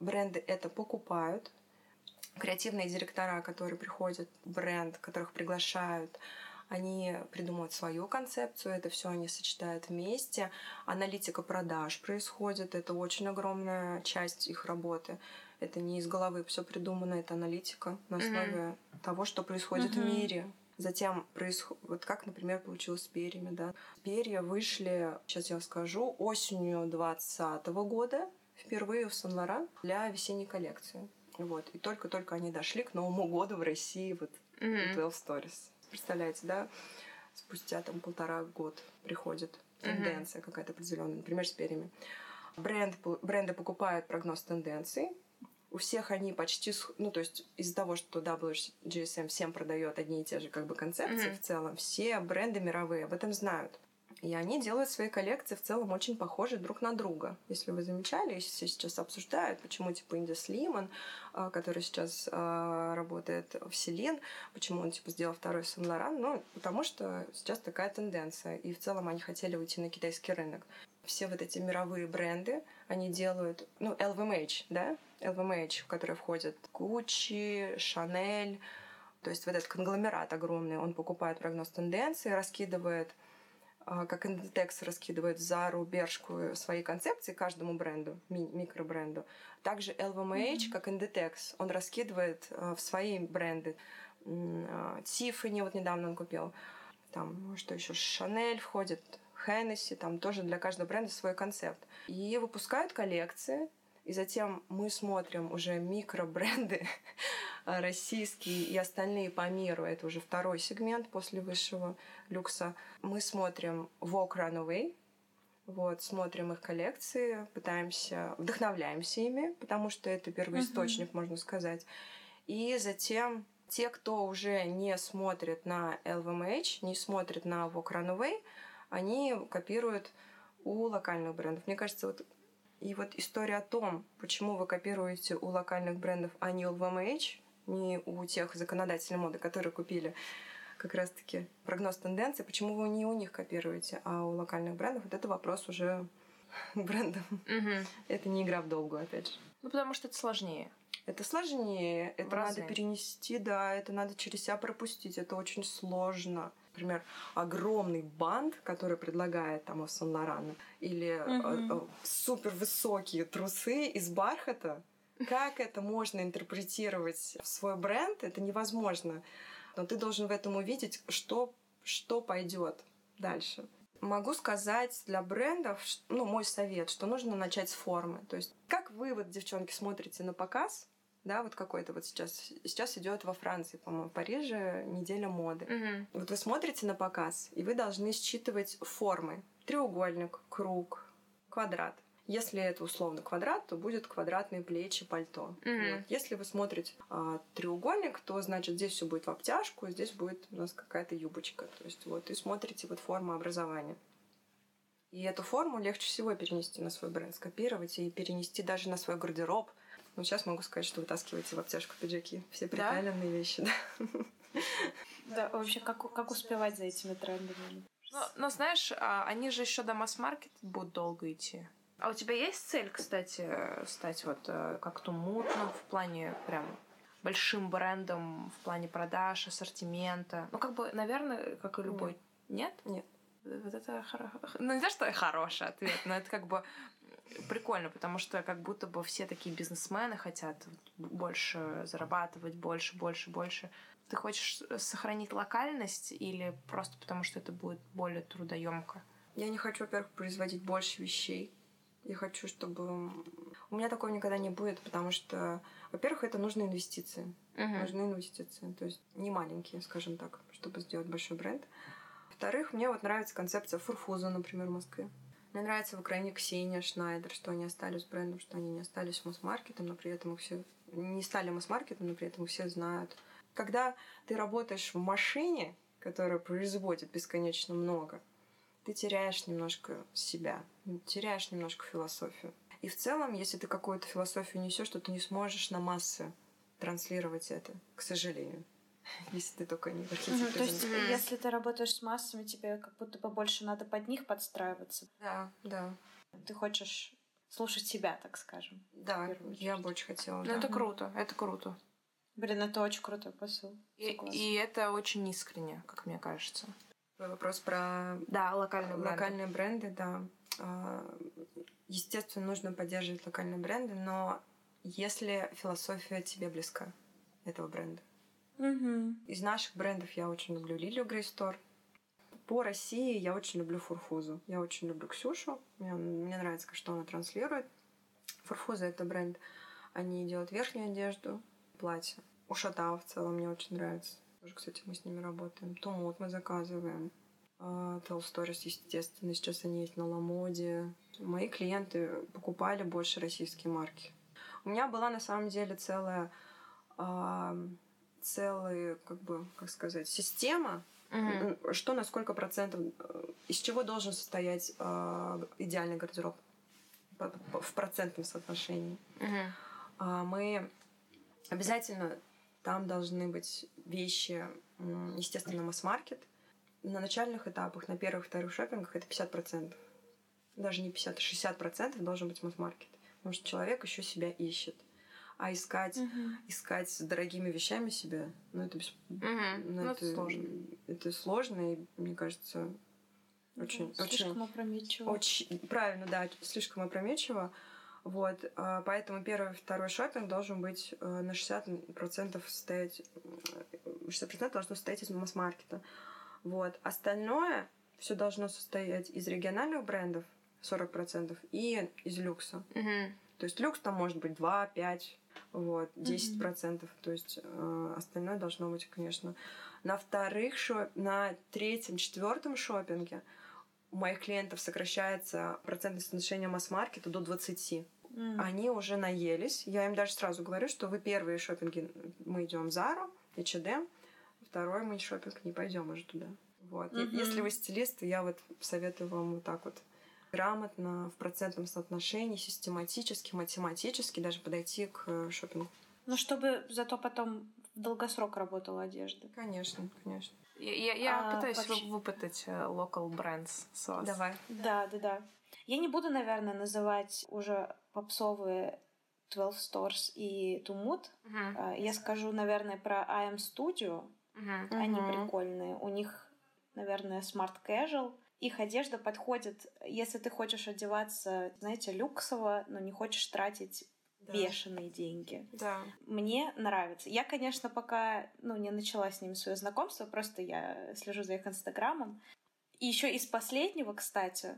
Бренды это покупают, креативные директора, которые приходят в бренд, которых приглашают, они придумывают свою концепцию, это все они сочетают вместе. Аналитика продаж происходит, это очень огромная часть их работы. Это не из головы все придумано, это аналитика на основе того, что происходит в Мгм. мире. Затем происходит, вот как, например, получилось с перьями, да. Перья вышли, сейчас я скажу, осенью 2020 года впервые в Сан-Лоран для весенней коллекции. Вот. И только-только они дошли к Новому году в России, вот. 12 Stories. Представляете, да? Спустя там полтора год приходит тенденция какая-то определенная, например, с перьями. Бренд, бренды покупают прогноз тенденций. У всех они почти, ну то есть из-за того, что WGSM всем продает одни и те же как бы концепции Мгм. в целом, все бренды мировые об этом знают. И они делают свои коллекции в целом очень похожи друг на друга. Если вы замечали, все сейчас обсуждают, почему типа Инди Слиман, а, который сейчас а, работает в Селин, почему он типа сделал второй Сен Лоран, ну, потому что сейчас такая тенденция. И в целом они хотели уйти на китайский рынок. Все вот эти мировые бренды, они делают, ну, LVMH, да, LVMH, в который входят Gucci, Chanel, то есть вот этот конгломерат огромный, он покупает прогноз тенденции, раскидывает как Inditex раскидывает Зару, Бершку свои концепции каждому бренду, ми- микробренду. Также LVMH, как Inditex, он раскидывает а, в свои бренды. А, Tiffany вот недавно он купил. Там, что еще, Chanel входит, Hennessy, там тоже для каждого бренда свой концепт. И выпускают коллекции, и затем мы смотрим уже микробренды *laughs* российские и остальные по миру. Это уже второй сегмент после высшего люкса. Мы смотрим Vogue Runaway, вот, смотрим их коллекции, пытаемся, вдохновляемся ими, потому что это первоисточник, можно сказать. И затем те, кто уже не смотрит на LVMH, не смотрит на Vogue Runaway, они копируют у локальных брендов. Мне кажется, вот и вот история о том, почему вы копируете у локальных брендов, а не у LVMH, не у тех законодателей моды, которые купили как раз-таки прогноз тенденций, почему вы не у них копируете, а у локальных брендов, вот это вопрос уже *laughs* брендам. Это не игра в долгую, опять же. Ну, потому что это сложнее. Это сложнее, это надо перенести, да, это надо через себя пропустить, это очень сложно. Например, огромный бант, который предлагает там Сан Лоран, или Мгм. супер высокие трусы из бархата, как это можно интерпретировать в свой бренд, это невозможно. Но ты должен в этом увидеть, что, что пойдет дальше. Могу сказать для брендов, ну, мой совет, что нужно начать с формы. То есть, как вы, вот, девчонки, смотрите на показ, да, вот какой-то вот сейчас, сейчас идет во Франции, по-моему, в Париже неделя моды. Мгм. Вот вы смотрите на показ, и вы должны считывать формы. Треугольник, круг, квадрат. Если это условно квадрат, то будет квадратные плечи, пальто. Мгм. Вот. Если вы смотрите а, треугольник, то значит здесь все будет в обтяжку, здесь будет у нас какая-то юбочка. То есть вот и смотрите вот форму образования. И эту форму легче всего перенести на свой бренд, скопировать и перенести даже на свой гардероб. Ну, сейчас могу сказать, что вытаскивайте в обтяжку пиджаки. Все Да? приталенные вещи, да. Да, вообще, как, как успевать за этими трендами? Но, но знаешь, а, они же еще до масс-маркета будут долго идти. А у тебя есть цель, кстати, стать вот э, как-то мутным в плане прям большим брендом в плане продаж, ассортимента? Ну, как бы, наверное, как и любой. Нет? Нет. Вот это хоро... Ну, не то, что хороший ответ, но это как бы прикольно, потому что как будто бы все такие бизнесмены хотят больше зарабатывать, больше, больше, больше. Ты хочешь сохранить локальность или просто потому, что это будет более трудоемко? Я не хочу, во-первых, производить больше вещей. Я хочу, чтобы... У меня такого никогда не будет, потому что, во-первых, это нужны инвестиции. Uh-huh. Нужны инвестиции. То есть не маленькие, скажем так, чтобы сделать большой бренд. Во-вторых, мне вот нравится концепция фурфуза, например, в Москве. Мне нравится в Украине Ксения Шнайдер, что они остались брендом, что они не остались масс-маркетом, но при этом их все не стали масс-маркетом, но при этом их все знают. Когда ты работаешь в машине, которая производит бесконечно много, ты теряешь немножко себя, теряешь немножко философию. И в целом, если ты какую-то философию несешь, то ты не сможешь на массы транслировать это, к сожалению. Если ты только не ну, То есть, если ты работаешь с массами, тебе как будто бы больше надо под них подстраиваться. Да, да. Ты хочешь слушать себя, так скажем. Да, я бы очень хотела. Ну, да. это круто, это круто. Блин, это очень крутой посыл. И, и это очень искренне, как мне кажется. Вопрос про да, локальные бренды. Локальные бренды, да. А, естественно, нужно поддерживать локальные бренды, но если философия тебе близка этого бренда. Угу. Из наших брендов я очень люблю Лилию Грейстор. По России я очень люблю Фурфузу. Я очень люблю Ксюшу. Мне, мне нравится, что она транслирует. Фурфуза — это бренд. Они делают верхнюю одежду, платье. У Шатау в целом мне очень нравится. Тоже, кстати, мы с ними работаем. Тумут мы заказываем. Tell Stories, естественно, сейчас они есть на Ламоде. Мои клиенты покупали больше российские марки. У меня была на самом деле целая целая, как бы, как сказать, система, угу. что на сколько процентов, из чего должен состоять э, идеальный гардероб в процентном соотношении. Угу. Мы обязательно там должны быть вещи, естественно, масс-маркет. На начальных этапах, на первых, вторых шопингах это 50%. Даже не 50, а 60% должен быть масс-маркет. Потому что человек еще себя ищет. А искать, угу. искать с дорогими вещами себя, ну это, угу. ну, это, это сложно. Это сложно, и мне кажется, очень, да, слишком очень, опрометчиво. Очень, правильно, да, слишком опрометчиво. Вот, а, поэтому первый, второй шопинг должен быть э, на 60% состоять, 60% должно состоять из масс-маркета. Вот, остальное все должно состоять из региональных брендов, 40%, и из люкса. Угу. То есть люкс там может быть 2, 5, вот, 10%. Mm-hmm. То есть э, остальное должно быть, конечно. На вторых шоп... на третьем, четвертом шопинге у моих клиентов сокращается процентное соотношение масс-маркета до 20. Mm. Они уже наелись. Я им даже сразу говорю, что вы первые шопинги мы идем в Зару, H&M, второй мы шопинг не пойдем уже туда. Вот. Mm-hmm. Если вы стилист, я вот советую вам вот так вот грамотно, в процентном соотношении, систематически, математически даже подойти к э, шопингу. Ну, чтобы зато потом в долгосрок работала одежда. Конечно, конечно. Я, я, а, пытаюсь вообще... выпытать э, local brands с вас. Давай. Да, да, да. Я не буду, наверное, называть уже попсовые 12 Stores и Tumut. Uh-huh. Я скажу, наверное, про IM Studio. Uh-huh. Они uh-huh. прикольные. У них, наверное, Smart Casual их одежда подходит, если ты хочешь одеваться, знаете, люксово, но не хочешь тратить да. бешеные деньги. Да. Мне нравится. Я, конечно, пока ну, не начала с ними свое знакомство, просто я слежу за их инстаграмом. И еще из последнего, кстати,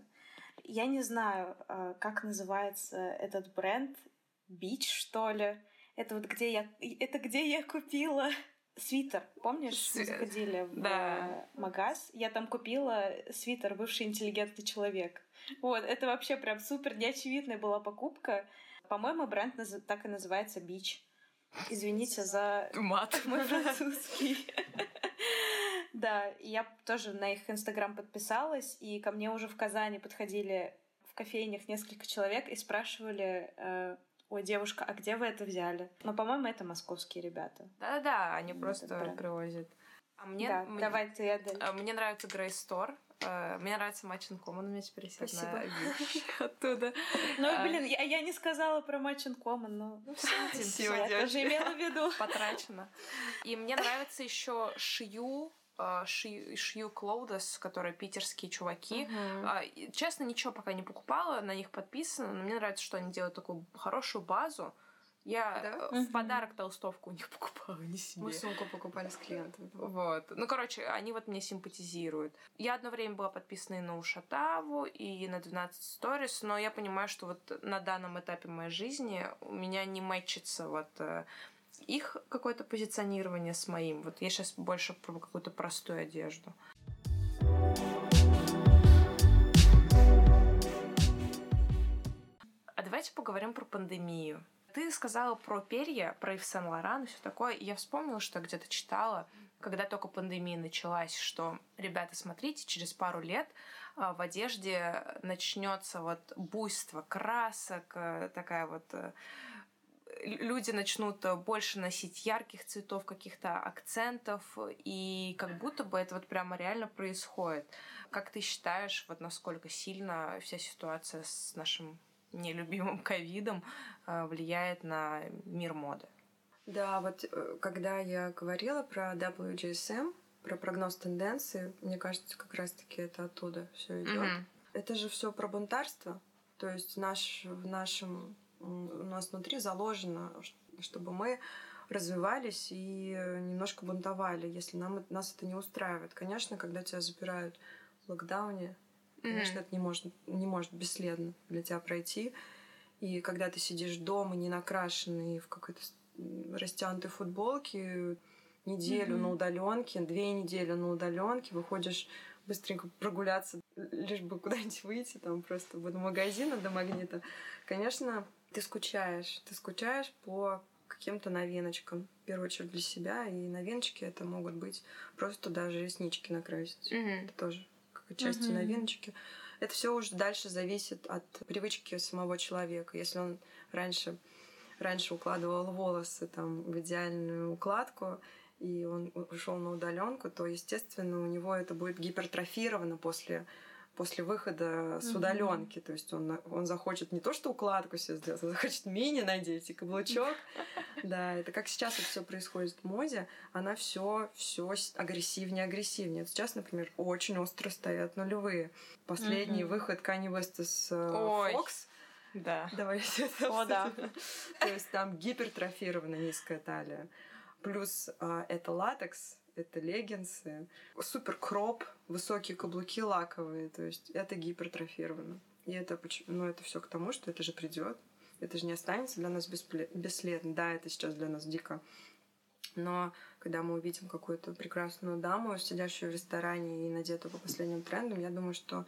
я не знаю, а, как называется этот бренд. Бич, что ли? Это вот где я... Это где я купила Свитер, помнишь, мы заходили в да. магаз, я там купила свитер «Бывший интеллигентный человек». Вот, это вообще прям супер неочевидная была покупка. По-моему, бренд так и называется «Бич». Извините за Мат. *laughs* мой французский. Да, я тоже на их инстаграм подписалась, и ко мне уже в Казани подходили в кофейнях несколько человек и спрашивали, э, ой, девушка, а где вы это взяли? Но, по-моему, это московские ребята. Да-да-да, они просто привозят. А мне, да, мне, давай ты, Адель. А, мне нравится Grey Store. Э, мне нравится Match Common, у меня теперь есть Спасибо. одна вещь *laughs* оттуда. Ну, А. блин, я, я не сказала про Match Common, но ну, *laughs* все, Спасибо, я тоже имела в виду. Потрачено. И мне нравится еще Шью, Шью, Шью Клоудес, которые питерские чуваки. И, Честно, ничего пока не покупала, на них подписано, но мне нравится, что они делают такую хорошую базу. Я Да? э, в Мгм. подарок толстовку у них *laughs* покупала, не себе. Мы сумку покупали с клиентами. Вот. Ну, короче, они вот мне симпатизируют. Я одно время была подписана и на Ушатаву, и на 12 Stories, но я понимаю, что вот на данном этапе моей жизни у меня не мэчится вот э, их какое-то позиционирование с моим. Вот я сейчас больше про какую-то простую одежду. А давайте поговорим про пандемию. Ты сказала про перья, про Ив Сен Лоран и все такое. Я вспомнила, что где-то читала, когда только пандемия началась, что, ребята, смотрите, через пару лет а, в одежде начнется вот буйство красок, э, такая вот э, люди начнут э, больше носить ярких цветов, каких-то акцентов, и как будто бы это вот прямо реально происходит. Как ты считаешь, вот насколько сильно вся ситуация с нашим нелюбимым *laughs* ковидом э, влияет на мир моды? Да, вот э, когда я говорила про WGSM, про прогноз тенденции, мне кажется, как раз-таки это оттуда все идет. Мгм. Это же все про бунтарство. То есть наш, в нашем у нас внутри заложено, чтобы мы развивались и немножко бунтовали, если нам, нас это не устраивает. Конечно, когда тебя запирают в локдауне, конечно, Мгм. это не может, не может бесследно для тебя пройти. И когда ты сидишь дома, не накрашенный, в какой-то растянутой футболке, неделю Мгм. на удаленке, две недели на удаленке, выходишь быстренько прогуляться, лишь бы куда-нибудь выйти, там просто до магазина, до магнита. Конечно, ты скучаешь. Ты скучаешь по каким-то новиночкам. В первую очередь для себя. И новиночки это могут быть просто даже реснички накрасить. Мгм. Это тоже как части Мгм. новиночки. Это все уже дальше зависит от привычки самого человека. Если он раньше, раньше укладывал волосы там, в идеальную укладку, и он ушел на удаленку, то, естественно, у него это будет гипертрофировано после после выхода с удаленки. То есть он, он захочет не то, что укладку себе сделать, он захочет мини надеть и каблучок. *laughs* Да, это как сейчас это все происходит в моде, она все все агрессивнее, агрессивнее. Сейчас, например, очень остро стоят нулевые. Последний выход Kanye West с э. Fox. Да. Давайте это О, да. То есть там гипертрофирована низкая талия. Плюс а, это латекс, это леггинсы, супер кроп, высокие каблуки лаковые. То есть это гипертрофировано. И это, поч- ну, это все к тому, что это же придет. Это же не останется для нас бесследно. Да, это сейчас для нас дико. Но когда мы увидим какую-то прекрасную даму, сидящую в ресторане и надетую по последним трендам, я думаю, что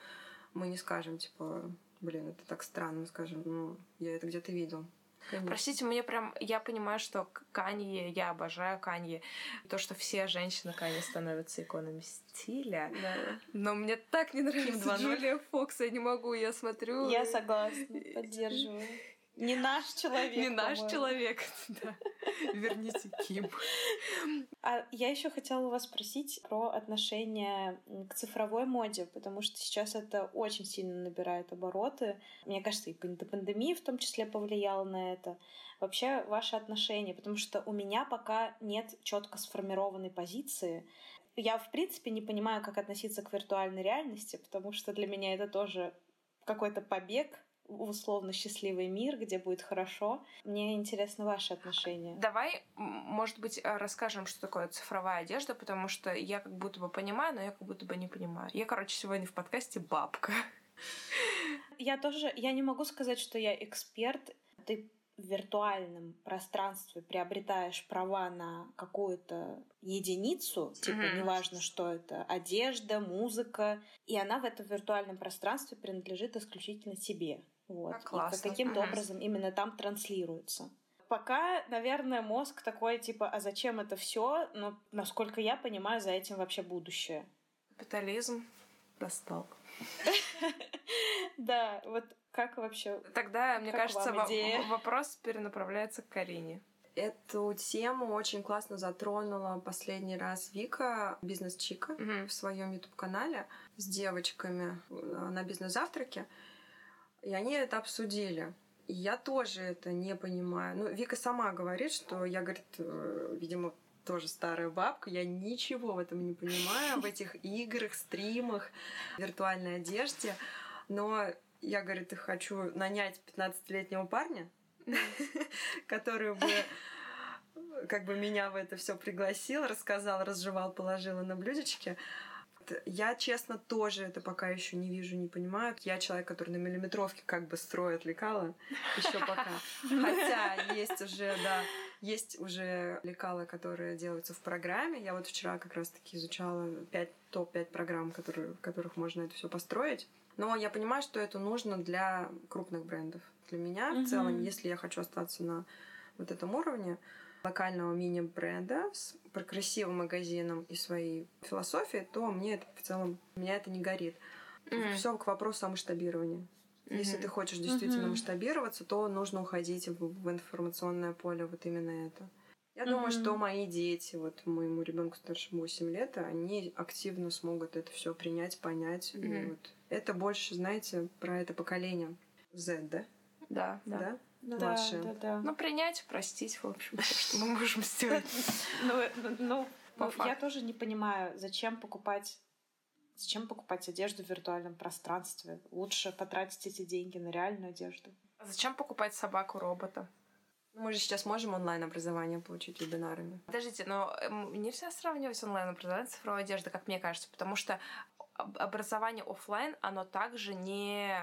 мы не скажем, типа, блин, это так странно, скажем, ну, я это где-то видел. Конечно. Простите, мне прям... Я понимаю, что Канье, я обожаю Канье. То, что все женщины Канье становятся иконами стиля. Да. Но мне так не нравится 2.0. Джулия Фокс, я не могу, я смотрю... Я согласна, поддерживаю. *laughs* Не наш человек. Не наш человек, *laughs* да. *laughs* Верните Ким. А я еще хотела у вас спросить про отношение к цифровой моде, потому что сейчас это очень сильно набирает обороты. Мне кажется, и пан- пандемия в том числе повлияла на это. Вообще, ваше отношение, потому что у меня пока нет четко сформированной позиции. Я, в принципе, не понимаю, как относиться к виртуальной реальности, потому что для меня это тоже какой-то побег условно счастливый мир, где будет хорошо. Мне интересно ваше отношение. Давай, может быть, э, расскажем, что такое цифровая одежда, потому что я как будто бы понимаю, но я как будто бы не понимаю. Я, короче, сегодня в подкасте бабка. *laughs* Я тоже, я не могу сказать, что я эксперт. Ты в виртуальном пространстве приобретаешь права на какую-то единицу, типа Мгм. неважно, что это, одежда, музыка, и она в этом виртуальном пространстве принадлежит исключительно тебе. Вот. Как И классно. каким-то Мгм. образом именно там транслируется. Пока, наверное, мозг такой, типа, а зачем это все? Но, насколько я понимаю, за этим вообще будущее. Капитализм достал. *laughs* Да, вот как вообще Тогда, мне кажется, вопрос перенаправляется к Карине. Эту тему очень классно затронула последний раз Вика, бизнес-чика, Мгм. в своем YouTube-канале с девочками на бизнес-завтраке. И они это обсудили. И я тоже это не понимаю. Ну, Вика сама говорит, что я, говорит, э, видимо, тоже старая бабка, я ничего в этом не понимаю, в этих играх, стримах, виртуальной одежде. Но я, говорит, хочу нанять 15-летнего парня, *laughs* который бы как бы меня в это все пригласил, рассказал, разжевал, положила на блюдечке. Я, честно, тоже это пока еще не вижу, не понимаю. Я человек, который на миллиметровке как бы строит лекала еще пока. *laughs* Хотя есть уже, да, есть уже лекала, которые делаются в программе. Я вот вчера как раз-таки изучала 5, топ-5 программ, которые, в которых можно это все построить. Но я понимаю, что это нужно для крупных брендов. Для меня в целом, если я хочу остаться на вот этом уровне локального мини-бренда с красивым магазином и своей философией, то мне это в целом, меня это не горит. Мгм. Все к вопросу о масштабировании. Если Мгм. ты хочешь действительно Мгм. масштабироваться, то нужно уходить в, в информационное поле, вот именно это. Я думаю, Мгм. что мои дети, вот моему ребенку старше 8 лет, они активно смогут это все принять, понять. И Мгм. вот это больше, знаете, про это поколение Z, да? Да, да. Да? Да, Младшие. да, да. Ну, принять, простить, в общем, что мы можем сделать. *laughs* Ну, э, ну, ну, я тоже не понимаю, зачем покупать Зачем покупать одежду в виртуальном пространстве? Лучше потратить эти деньги на реальную одежду. А Зачем покупать собаку-робота? Мы же сейчас можем онлайн-образование получить вебинарами. Подождите, но эм, нельзя сравнивать онлайн-образование с цифровой одеждой, как мне кажется, потому что об- образование оффлайн, оно также не...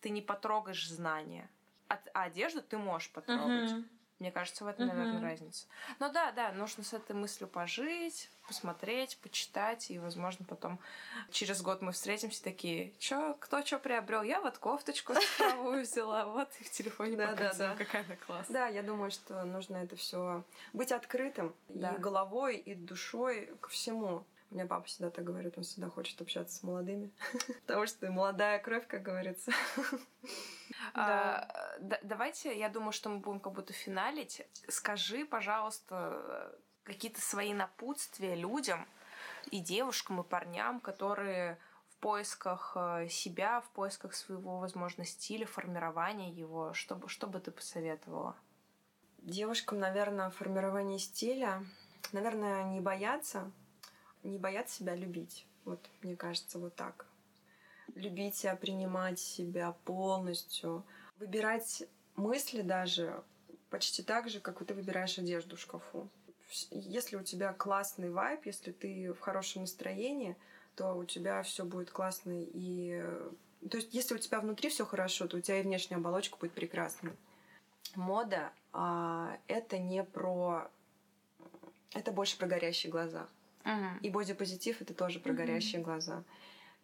Ты не потрогаешь знания. А, а одежду ты можешь потрогать. Мне кажется, в этом, Мгм. наверное, разница. Ну да, да, нужно с этой мыслью пожить, посмотреть, почитать, и, возможно, потом через год мы встретимся такие, чё, кто что приобрел? Я вот кофточку цифровую взяла, вот и в телефоне Да, да, показываю, да. какая она классная. Да, я думаю, что нужно это все быть открытым Да. и головой, и душой ко всему. У меня папа всегда так говорит, он всегда хочет общаться с молодыми. *laughs* Потому что молодая кровь, как говорится. *laughs* А, да- давайте, я думаю, что мы будем как будто финалить. Скажи, пожалуйста, какие-то свои напутствия людям и девушкам, и парням, которые в поисках э, себя, в поисках своего, возможно, стиля, формирования его. Что что бы ты посоветовала? Девушкам, наверное, формирование стиля, наверное, не бояться, не бояться себя любить. Вот, мне кажется, вот так. Любить себя, принимать себя полностью. Выбирать мысли даже почти так же, как ты выбираешь одежду в шкафу. Если у тебя классный вайб, если ты в хорошем настроении, то у тебя все будет классно. И то есть, если у тебя внутри все хорошо, то у тебя и внешняя оболочка будет прекрасной. Мода а, это не про это больше про горящие глаза. И бодипозитив это тоже про Мгм. горящие глаза.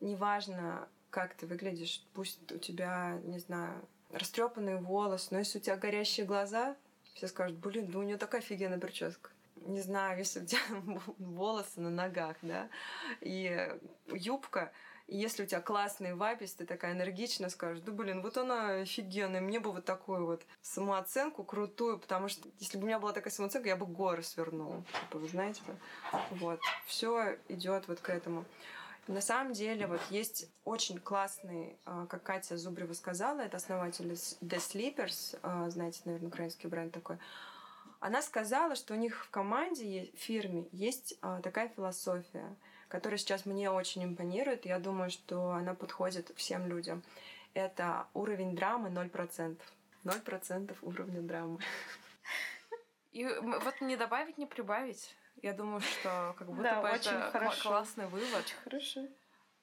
Неважно, как ты выглядишь, пусть у тебя, не знаю, растрепанные волосы, но если у тебя горящие глаза, все скажут, блин, да у нее такая офигенная прическа. Не знаю, если у тебя *laughs* волосы на ногах, да, и юбка, и если у тебя классный вайб, если ты такая энергичная, скажешь, да блин, вот она офигенная, мне бы вот такую вот самооценку крутую, потому что если бы у меня была такая самооценка, я бы горы свернула. Типа, вы знаете, вот. Все идет вот к этому. На самом деле, вот есть очень классный, а, как Катя Зубрева сказала, это основатель The Sleepers, а, знаете, наверное, украинский бренд такой. Она сказала, что у них в команде, в фирме есть а, такая философия, которая сейчас мне очень импонирует. Я думаю, что она подходит всем людям. Это уровень драмы 0%. 0% уровня драмы. И вот не добавить, не прибавить. Я думаю, что как будто Да, бы очень это хорошо. классный вывод. Хорошо.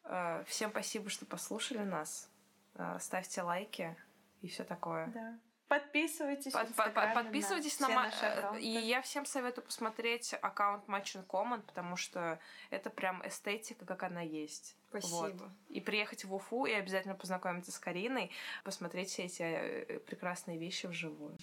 Э, Всем спасибо, что послушали нас. Э, Ставьте лайки и все такое. Да. Подписывайтесь Под- под- Инстаграме подписывайтесь на, все ма-. И я всем советую посмотреть аккаунт Match in Common, потому что это прям эстетика, как она есть. Спасибо. Вот. И приехать в Уфу и обязательно познакомиться с Кариной, посмотреть все эти э, прекрасные вещи вживую.